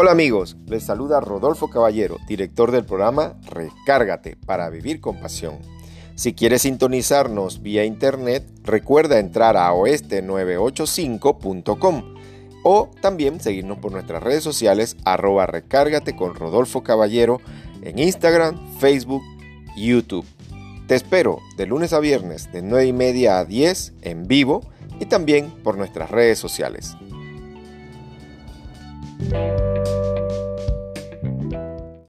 Hola amigos, les saluda Rodolfo Caballero, director del programa Recárgate para vivir con pasión. Si quieres sintonizarnos vía internet, recuerda entrar a oeste985.com o también seguirnos por nuestras redes sociales arroba recárgate con Rodolfo Caballero en Instagram, Facebook YouTube. Te espero de lunes a viernes de 9 y media a 10 en vivo y también por nuestras redes sociales.